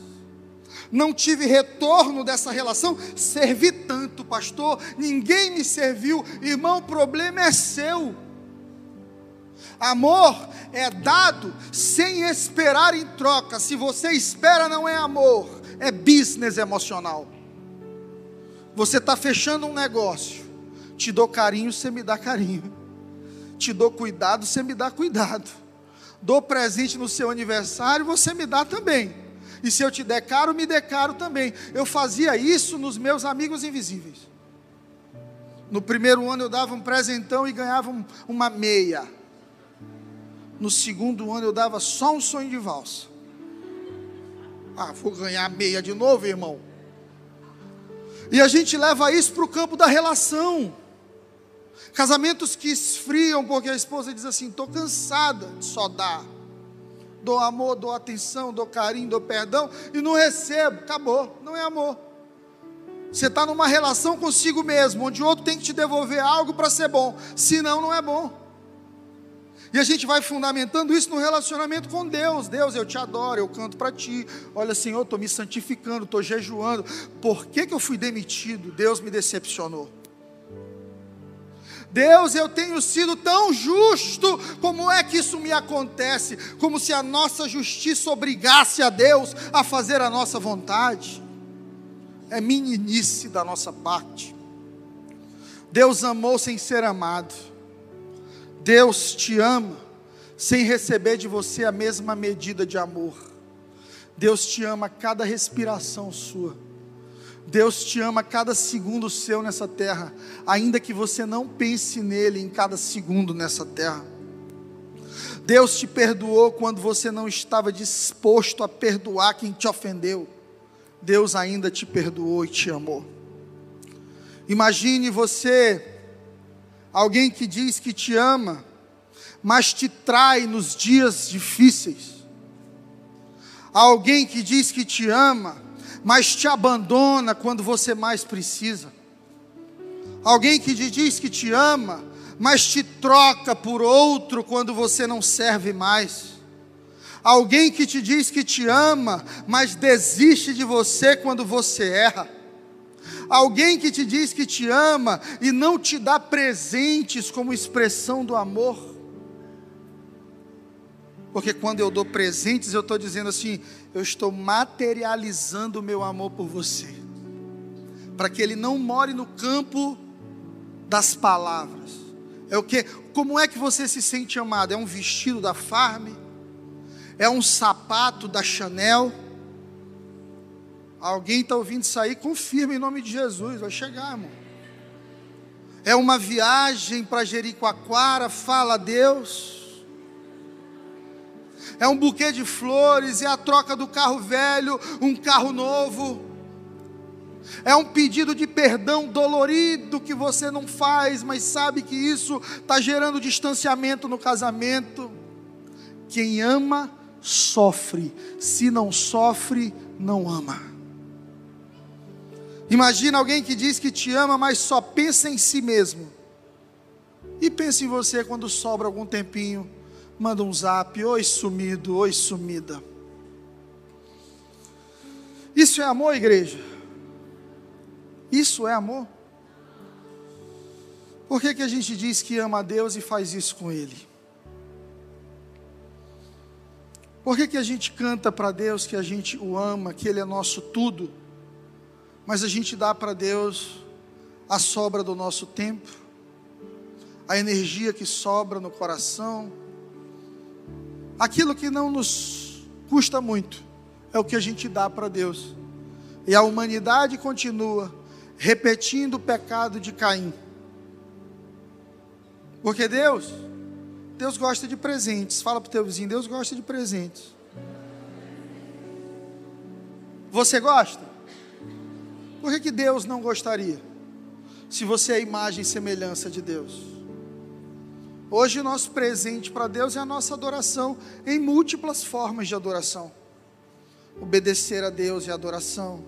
não tive retorno dessa relação, servi tanto, pastor, ninguém me serviu, irmão, o problema é seu. Amor é dado sem esperar em troca. Se você espera, não é amor, é business emocional. Você está fechando um negócio. Te dou carinho, você me dá carinho. Te dou cuidado, você me dá cuidado. Dou presente no seu aniversário, você me dá também. E se eu te der caro, me der caro também. Eu fazia isso nos meus amigos invisíveis. No primeiro ano eu dava um presentão e ganhava um, uma meia. No segundo ano eu dava só um sonho de valsa. Ah, vou ganhar meia de novo, irmão. E a gente leva isso para o campo da relação. Casamentos que esfriam porque a esposa diz assim: estou cansada de só dar. Dou amor, dou atenção, dou carinho, dou perdão e não recebo. Acabou, não é amor. Você está numa relação consigo mesmo, onde o outro tem que te devolver algo para ser bom, senão não é bom. E a gente vai fundamentando isso no relacionamento com Deus. Deus, eu te adoro, eu canto para ti. Olha, Senhor, estou me santificando, estou jejuando. Por que, que eu fui demitido? Deus me decepcionou. Deus, eu tenho sido tão justo, como é que isso me acontece? Como se a nossa justiça obrigasse a Deus a fazer a nossa vontade. É meninice da nossa parte. Deus amou sem ser amado. Deus te ama sem receber de você a mesma medida de amor. Deus te ama cada respiração sua. Deus te ama cada segundo seu nessa terra, ainda que você não pense nele em cada segundo nessa terra. Deus te perdoou quando você não estava disposto a perdoar quem te ofendeu. Deus ainda te perdoou e te amou. Imagine você alguém que diz que te ama, mas te trai nos dias difíceis. Alguém que diz que te ama, mas te abandona quando você mais precisa. Alguém que te diz que te ama, mas te troca por outro quando você não serve mais. Alguém que te diz que te ama, mas desiste de você quando você erra alguém que te diz que te ama e não te dá presentes como expressão do amor. Porque quando eu dou presentes, eu estou dizendo assim: eu estou materializando o meu amor por você, para que ele não more no campo das palavras. É o que? Como é que você se sente amado? É um vestido da Farm? É um sapato da Chanel? Alguém está ouvindo isso aí? Confirma em nome de Jesus, vai chegar, irmão. É uma viagem para Jericoacoara, fala a Deus. É um buquê de flores, é a troca do carro velho, um carro novo. É um pedido de perdão dolorido que você não faz, mas sabe que isso está gerando distanciamento no casamento. Quem ama, sofre. Se não sofre, não ama. Imagina alguém que diz que te ama, mas só pensa em si mesmo. E pensa em você quando sobra algum tempinho, manda um zap, oi sumido, oi sumida. Isso é amor, igreja? Isso é amor? Por que, que a gente diz que ama a Deus e faz isso com Ele? Por que, que a gente canta para Deus que a gente o ama, que Ele é nosso tudo? mas a gente dá para Deus a sobra do nosso tempo, a energia que sobra no coração, aquilo que não nos custa muito, é o que a gente dá para Deus. E a humanidade continua repetindo o pecado de Caim. Porque Deus, Deus gosta de presentes. Fala para o teu vizinho, Deus gosta de presentes. Você gosta? Por que, que Deus não gostaria? Se você é a imagem e semelhança de Deus. Hoje o nosso presente para Deus é a nossa adoração em múltiplas formas de adoração. Obedecer a Deus e adoração.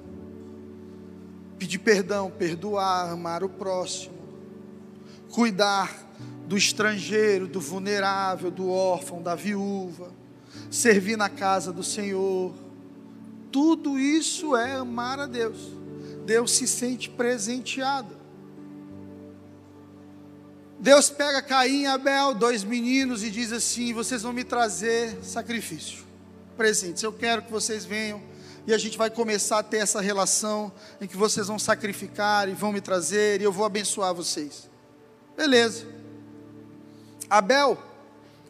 Pedir perdão, perdoar, amar o próximo. Cuidar do estrangeiro, do vulnerável, do órfão, da viúva. Servir na casa do Senhor. Tudo isso é amar a Deus. Deus se sente presenteado. Deus pega Caim e Abel, dois meninos, e diz assim: Vocês vão me trazer sacrifício, presentes. Eu quero que vocês venham e a gente vai começar a ter essa relação em que vocês vão sacrificar e vão me trazer e eu vou abençoar vocês. Beleza. Abel,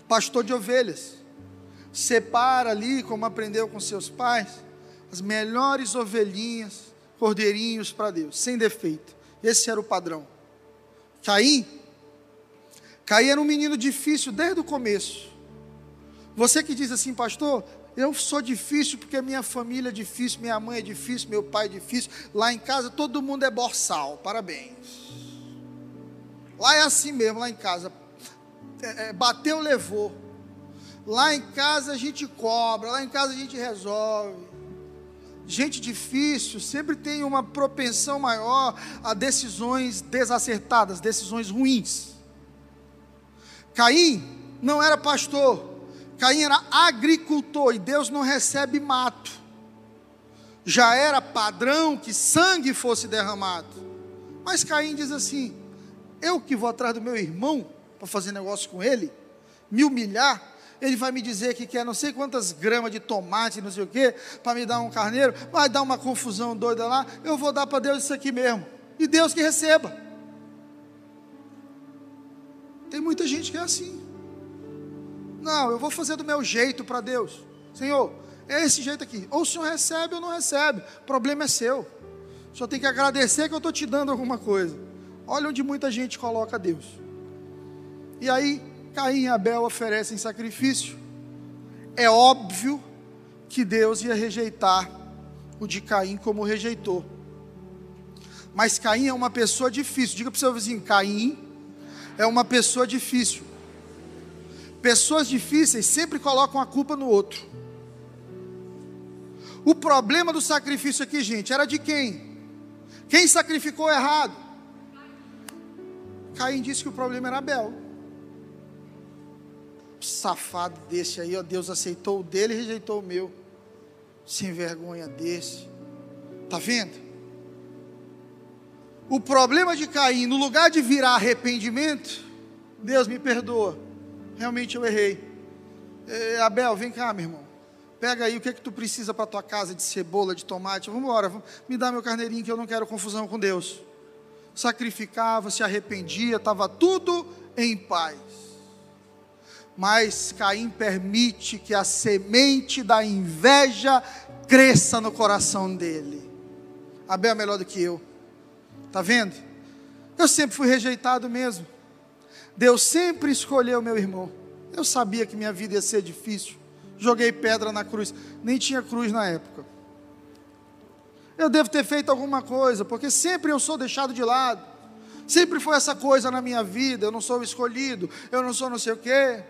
pastor de ovelhas, separa ali, como aprendeu com seus pais, as melhores ovelhinhas, cordeirinhos para Deus, sem defeito. Esse era o padrão. Caim, Caim era um menino difícil desde o começo. Você que diz assim, pastor, eu sou difícil porque minha família é difícil, minha mãe é difícil, meu pai é difícil. Lá em casa todo mundo é borsal, parabéns. Lá é assim mesmo, lá em casa. É, é, bateu, levou. Lá em casa a gente cobra, lá em casa a gente resolve. Gente difícil sempre tem uma propensão maior a decisões desacertadas, decisões ruins. Caim não era pastor, Caim era agricultor e Deus não recebe mato. Já era padrão que sangue fosse derramado. Mas Caim diz assim: eu que vou atrás do meu irmão para fazer negócio com ele, me humilhar, ele vai me dizer que quer não sei quantas gramas de tomate, não sei o quê, para me dar um carneiro, vai dar uma confusão doida lá, eu vou dar para Deus isso aqui mesmo. E Deus que receba. Tem muita gente que é assim. Não, eu vou fazer do meu jeito para Deus. Senhor, é esse jeito aqui. Ou o Senhor recebe ou não recebe. O problema é seu. O Senhor tem que agradecer que eu estou te dando alguma coisa. Olha onde muita gente coloca Deus. E aí, Caim e Abel oferecem sacrifício. É óbvio que Deus ia rejeitar o de Caim como rejeitou. Mas Caim é uma pessoa difícil. Diga para o seu vizinho: Caim é uma pessoa difícil. Pessoas difíceis sempre colocam a culpa no outro. O problema do sacrifício aqui, gente, era de quem? Quem sacrificou errado? Caim disse que o problema era Abel. Safado desse aí, ó, Deus aceitou o dele e rejeitou o meu. Sem vergonha desse. Tá vendo? O problema de Caim, no lugar de virar arrependimento, Deus me perdoa realmente eu errei. É, Abel, vem cá, meu irmão. Pega aí o que é que tu precisa para tua casa de cebola, de tomate. Vamos embora, me dá meu carneirinho que eu não quero confusão com Deus. Sacrificava, se arrependia, estava tudo em paz. Mas Caim permite que a semente da inveja cresça no coração dele. Abel é melhor do que eu. Tá vendo? Eu sempre fui rejeitado mesmo. Deus sempre escolheu meu irmão. Eu sabia que minha vida ia ser difícil. Joguei pedra na cruz. Nem tinha cruz na época. Eu devo ter feito alguma coisa, porque sempre eu sou deixado de lado. Sempre foi essa coisa na minha vida. Eu não sou escolhido. Eu não sou não sei o quê.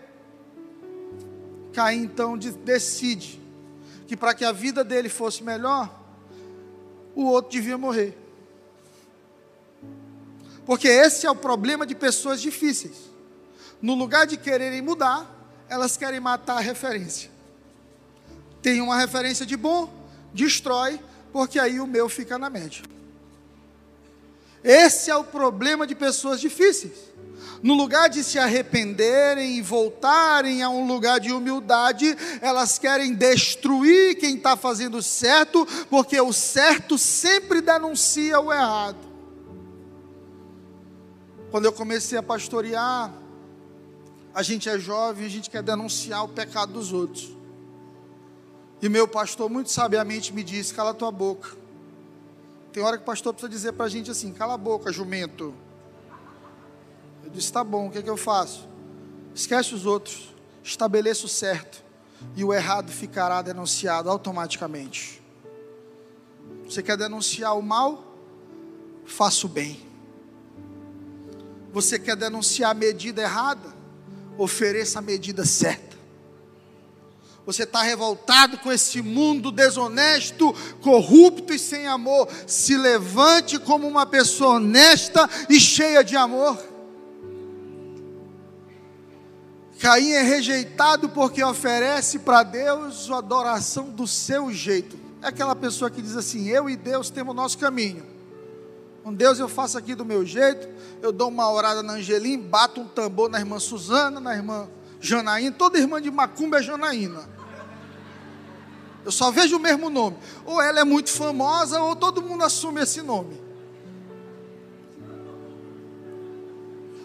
Caim então decide que para que a vida dele fosse melhor, o outro devia morrer. Porque esse é o problema de pessoas difíceis. No lugar de quererem mudar, elas querem matar a referência. Tem uma referência de bom, destrói, porque aí o meu fica na média. Esse é o problema de pessoas difíceis. No lugar de se arrependerem e voltarem a um lugar de humildade, elas querem destruir quem está fazendo certo, porque o certo sempre denuncia o errado. Quando eu comecei a pastorear, a gente é jovem, a gente quer denunciar o pecado dos outros. E meu pastor muito sabiamente me disse: cala tua boca. Tem hora que o pastor precisa dizer para a gente assim: cala a boca, jumento. Eu disse: tá bom, o que, é que eu faço? Esquece os outros, estabeleça o certo, e o errado ficará denunciado automaticamente. Você quer denunciar o mal? Faça o bem. Você quer denunciar a medida errada? Ofereça a medida certa. Você está revoltado com esse mundo desonesto, corrupto e sem amor. Se levante como uma pessoa honesta e cheia de amor. Caim é rejeitado porque oferece para Deus a adoração do seu jeito. É aquela pessoa que diz assim: Eu e Deus temos o nosso caminho. Com Deus eu faço aqui do meu jeito, eu dou uma orada na Angelim, bato um tambor na irmã Suzana, na irmã Janaína, toda irmã de Macumba é Janaína. Eu só vejo o mesmo nome. Ou ela é muito famosa, ou todo mundo assume esse nome.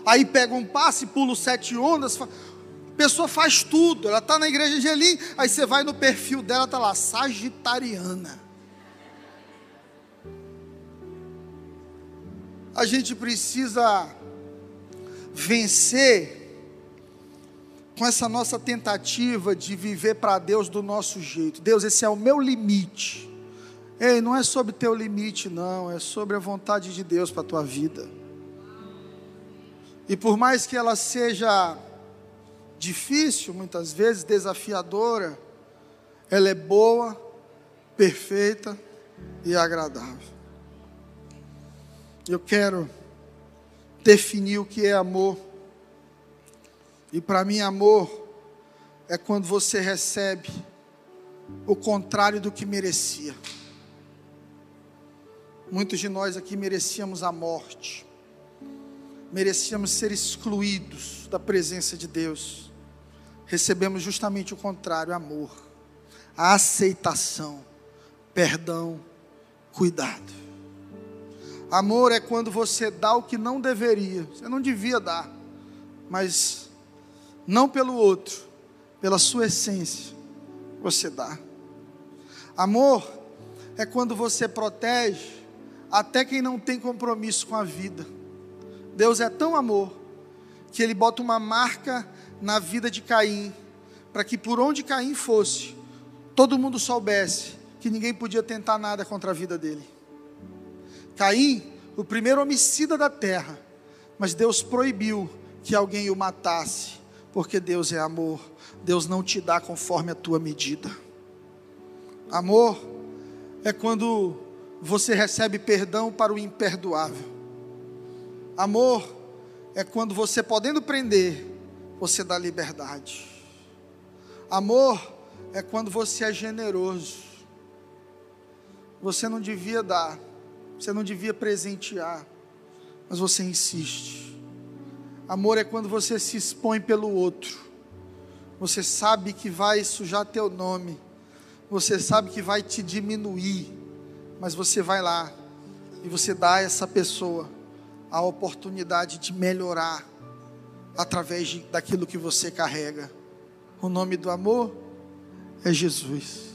Aí pega um passe, pula sete ondas. A pessoa faz tudo. Ela está na igreja de. Aí você vai no perfil dela, está lá, Sagitariana. A gente precisa vencer com essa nossa tentativa de viver para Deus do nosso jeito. Deus, esse é o meu limite. Ei, não é sobre teu limite, não, é sobre a vontade de Deus para a tua vida. E por mais que ela seja difícil, muitas vezes desafiadora, ela é boa, perfeita e agradável. Eu quero definir o que é amor. E para mim, amor é quando você recebe o contrário do que merecia. Muitos de nós aqui merecíamos a morte, merecíamos ser excluídos da presença de Deus. Recebemos justamente o contrário: amor, a aceitação, perdão, cuidado. Amor é quando você dá o que não deveria, você não devia dar, mas não pelo outro, pela sua essência, você dá. Amor é quando você protege até quem não tem compromisso com a vida. Deus é tão amor que ele bota uma marca na vida de Caim, para que por onde Caim fosse, todo mundo soubesse que ninguém podia tentar nada contra a vida dele. Caim, o primeiro homicida da terra, mas Deus proibiu que alguém o matasse porque Deus é amor. Deus não te dá conforme a tua medida. Amor é quando você recebe perdão para o imperdoável. Amor é quando você, podendo prender, você dá liberdade. Amor é quando você é generoso. Você não devia dar, você não devia presentear, mas você insiste. Amor é quando você se expõe pelo outro. Você sabe que vai sujar teu nome. Você sabe que vai te diminuir. Mas você vai lá e você dá a essa pessoa a oportunidade de melhorar através daquilo que você carrega. O nome do amor é Jesus.